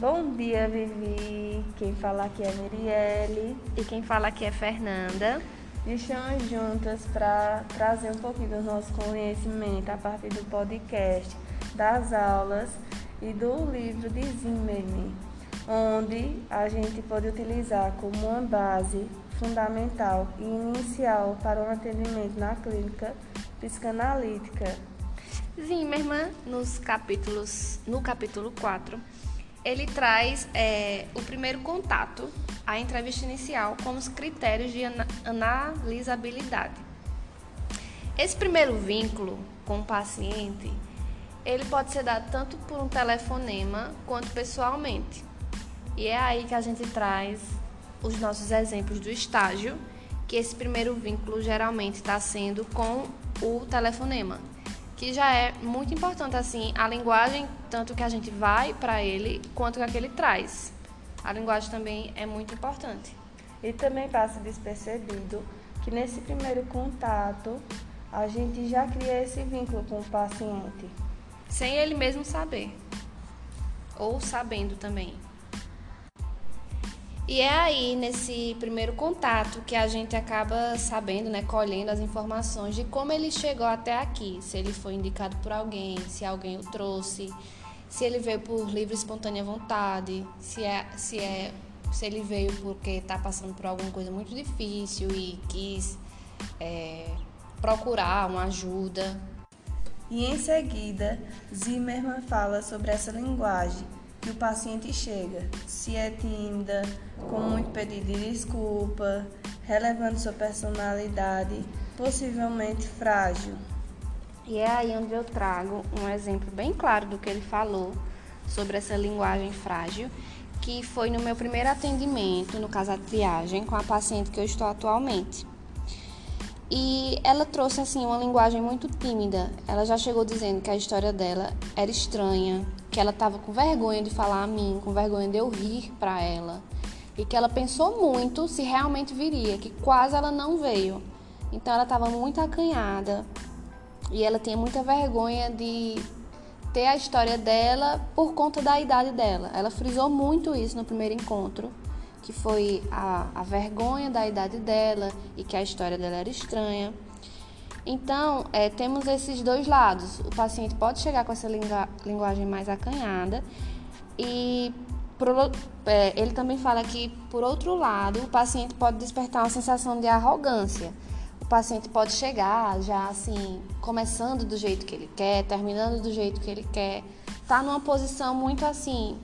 Bom dia, Vivi. Quem fala aqui é Mirielle. E quem fala aqui é Fernanda. Estamos juntas para trazer um pouquinho do nosso conhecimento a partir do podcast, das aulas e do livro de Zimmermann, onde a gente pode utilizar como uma base fundamental e inicial para o atendimento na clínica psicanalítica. Zimmermann, nos capítulos, no capítulo 4, ele traz é, o primeiro contato, a entrevista inicial, como os critérios de analisabilidade. Esse primeiro vínculo com o paciente, ele pode ser dado tanto por um telefonema quanto pessoalmente. E é aí que a gente traz os nossos exemplos do estágio, que esse primeiro vínculo geralmente está sendo com o telefonema que já é muito importante assim a linguagem tanto que a gente vai para ele quanto que ele traz. A linguagem também é muito importante. E também passa despercebido que nesse primeiro contato a gente já cria esse vínculo com o paciente, sem ele mesmo saber ou sabendo também. E é aí, nesse primeiro contato, que a gente acaba sabendo, né, colhendo as informações de como ele chegou até aqui. Se ele foi indicado por alguém, se alguém o trouxe, se ele veio por livre e espontânea vontade, se, é, se, é, se ele veio porque está passando por alguma coisa muito difícil e quis é, procurar uma ajuda. E em seguida, Zimmermann fala sobre essa linguagem que o paciente chega, se é tímida, com muito pedido de desculpa, relevando sua personalidade, possivelmente frágil. E é aí onde eu trago um exemplo bem claro do que ele falou sobre essa linguagem frágil, que foi no meu primeiro atendimento, no caso a triagem, com a paciente que eu estou atualmente. E ela trouxe assim uma linguagem muito tímida. Ela já chegou dizendo que a história dela era estranha, que ela estava com vergonha de falar a mim, com vergonha de eu rir para ela, e que ela pensou muito se realmente viria, que quase ela não veio. Então ela estava muito acanhada e ela tinha muita vergonha de ter a história dela por conta da idade dela. Ela frisou muito isso no primeiro encontro que foi a, a vergonha da idade dela e que a história dela era estranha. Então, é, temos esses dois lados. O paciente pode chegar com essa linguagem mais acanhada e por, é, ele também fala que, por outro lado, o paciente pode despertar uma sensação de arrogância. O paciente pode chegar já assim, começando do jeito que ele quer, terminando do jeito que ele quer, tá numa posição muito assim,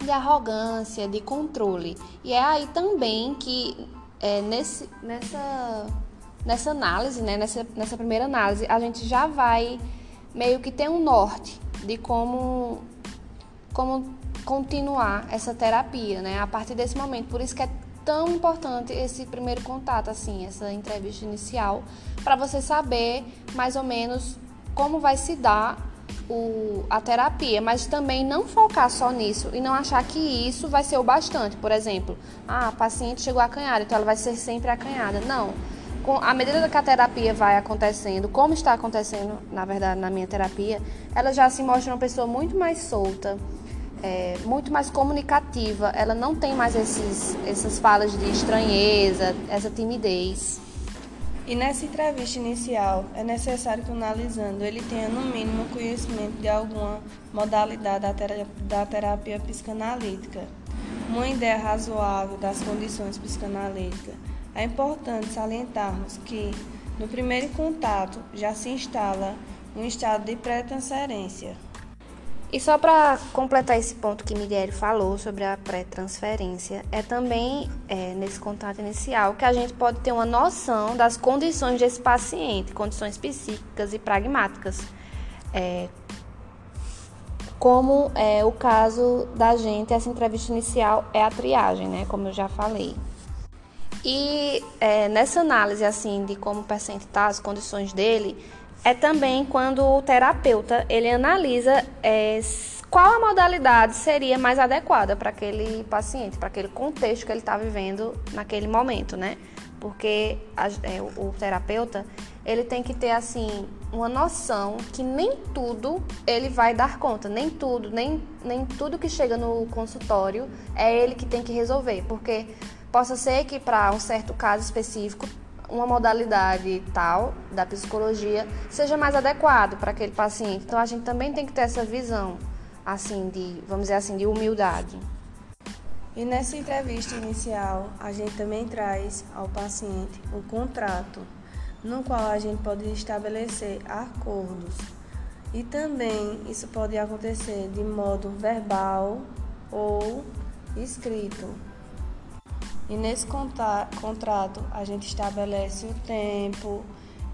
de arrogância, de controle. E é aí também que é, nesse, nessa, nessa análise, né, nessa, nessa primeira análise, a gente já vai meio que ter um norte de como, como continuar essa terapia, né? A partir desse momento. Por isso que é tão importante esse primeiro contato, assim, essa entrevista inicial, para você saber mais ou menos como vai se dar o, a terapia, mas também não focar só nisso e não achar que isso vai ser o bastante. Por exemplo, ah, a paciente chegou acanhada, então ela vai ser sempre acanhada. Não. À medida que a terapia vai acontecendo, como está acontecendo, na verdade, na minha terapia, ela já se mostra uma pessoa muito mais solta, é, muito mais comunicativa. Ela não tem mais esses, essas falas de estranheza, essa timidez. E nessa entrevista inicial, é necessário que o analisando ele tenha no mínimo conhecimento de alguma modalidade da terapia psicanalítica, uma ideia razoável das condições psicanalíticas. É importante salientarmos que, no primeiro contato, já se instala um estado de pré-transferência. E só para completar esse ponto que Miguel falou sobre a pré-transferência, é também é, nesse contato inicial que a gente pode ter uma noção das condições desse paciente, condições psíquicas e pragmáticas, é, como é o caso da gente, essa entrevista inicial é a triagem, né, como eu já falei. E é, nessa análise assim de como o paciente está, as condições dele, é também quando o terapeuta ele analisa é, qual a modalidade seria mais adequada para aquele paciente, para aquele contexto que ele está vivendo naquele momento, né? Porque a, é, o, terapeuta ele tem que ter assim uma noção que nem tudo ele vai dar conta, nem tudo, nem, nem tudo que chega no consultório é ele que tem que resolver, porque possa ser que para um certo caso específico uma modalidade tal da psicologia seja mais adequado para aquele paciente. Então a gente também tem que ter essa visão assim de, vamos dizer assim, de humildade. E nessa entrevista inicial, a gente também traz ao paciente o contrato no qual a gente pode estabelecer acordos. E também isso pode acontecer de modo verbal ou escrito. E nesse contrato a gente estabelece o tempo,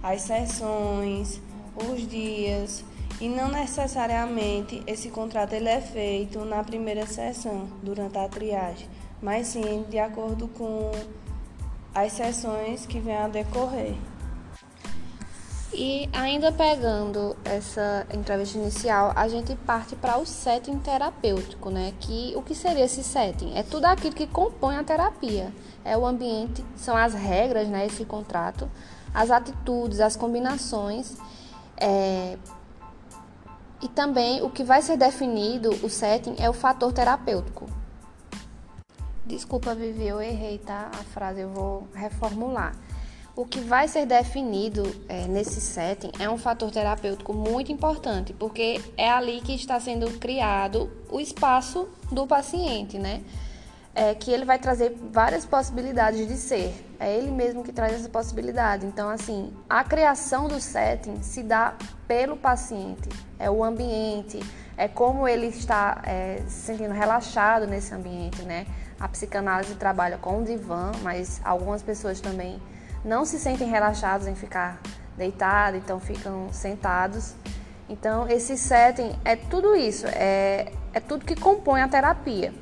as sessões, os dias e não necessariamente esse contrato ele é feito na primeira sessão, durante a triagem, mas sim de acordo com as sessões que vêm a decorrer. E ainda pegando essa entrevista inicial, a gente parte para o setting terapêutico, né? Que o que seria esse setting? É tudo aquilo que compõe a terapia. É o ambiente, são as regras, né? Esse contrato, as atitudes, as combinações. É... E também o que vai ser definido, o setting, é o fator terapêutico. Desculpa, Vivi, eu errei, tá? A frase eu vou reformular. O que vai ser definido é, nesse setting é um fator terapêutico muito importante, porque é ali que está sendo criado o espaço do paciente, né? É, que ele vai trazer várias possibilidades de ser. É ele mesmo que traz essa possibilidade. Então, assim, a criação do setting se dá pelo paciente. É o ambiente, é como ele está é, se sentindo relaxado nesse ambiente, né? A psicanálise trabalha com o divã, mas algumas pessoas também não se sentem relaxados em ficar deitados, então ficam sentados. Então, esse setting é tudo isso, é, é tudo que compõe a terapia.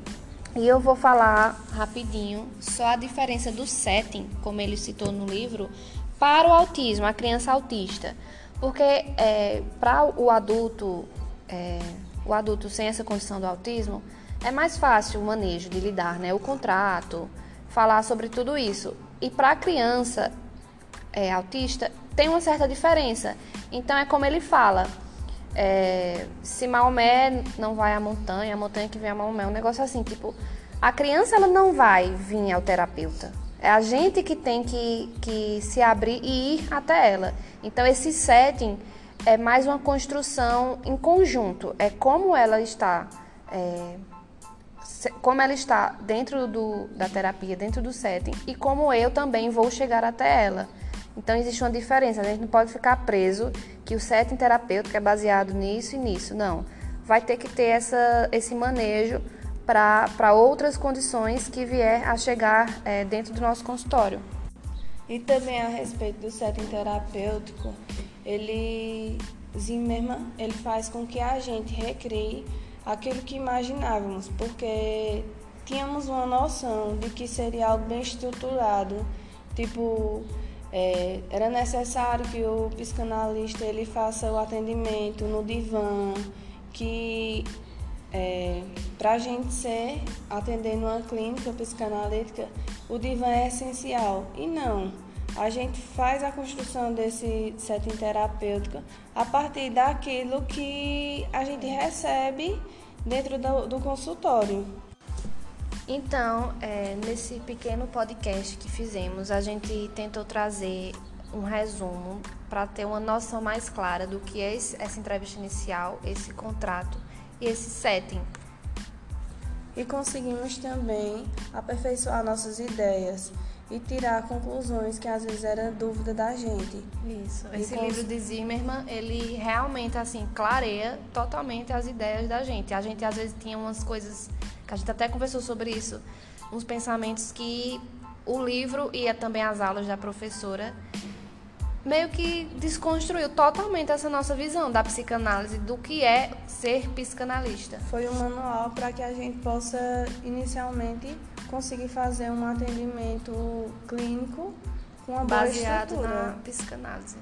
E eu vou falar rapidinho só a diferença do setting, como ele citou no livro, para o autismo, a criança autista. Porque é, para o adulto, é, o adulto sem essa condição do autismo, é mais fácil o manejo de lidar, né? O contrato, falar sobre tudo isso. E para a criança é, autista, tem uma certa diferença. Então, é como ele fala: é, se Maomé não vai à montanha, a montanha que vem a Maomé. Um negócio assim, tipo, a criança ela não vai vir ao terapeuta. É a gente que tem que, que se abrir e ir até ela. Então, esse setting é mais uma construção em conjunto. É como ela está. É, como ela está dentro do, da terapia, dentro do setting, e como eu também vou chegar até ela. Então existe uma diferença, a gente não pode ficar preso que o setting terapêutico é baseado nisso e nisso, não. Vai ter que ter essa, esse manejo para outras condições que vier a chegar é, dentro do nosso consultório. E também a respeito do setting terapêutico, ele Zimmermann, ele faz com que a gente recrie aquilo que imaginávamos, porque tínhamos uma noção de que seria algo bem estruturado, tipo é, era necessário que o psicanalista ele faça o atendimento no divã, que é, para a gente ser atendendo uma clínica psicanalítica, o divã é essencial. E não, a gente faz a construção desse setting terapêutico a partir daquilo que a gente recebe dentro do, do consultório. Então, é, nesse pequeno podcast que fizemos, a gente tentou trazer um resumo para ter uma noção mais clara do que é esse, essa entrevista inicial, esse contrato e esse setting. E conseguimos também aperfeiçoar nossas ideias e tirar conclusões que às vezes era dúvida da gente. Isso. Esse cons... livro de Zimmerman, ele realmente assim clareia totalmente as ideias da gente. A gente às vezes tinha umas coisas que a gente até conversou sobre isso, uns pensamentos que o livro e também as aulas da professora meio que desconstruiu totalmente essa nossa visão da psicanálise, do que é ser psicanalista. Foi um manual para que a gente possa inicialmente conseguir fazer um atendimento clínico com uma baseado boa na psicanálise.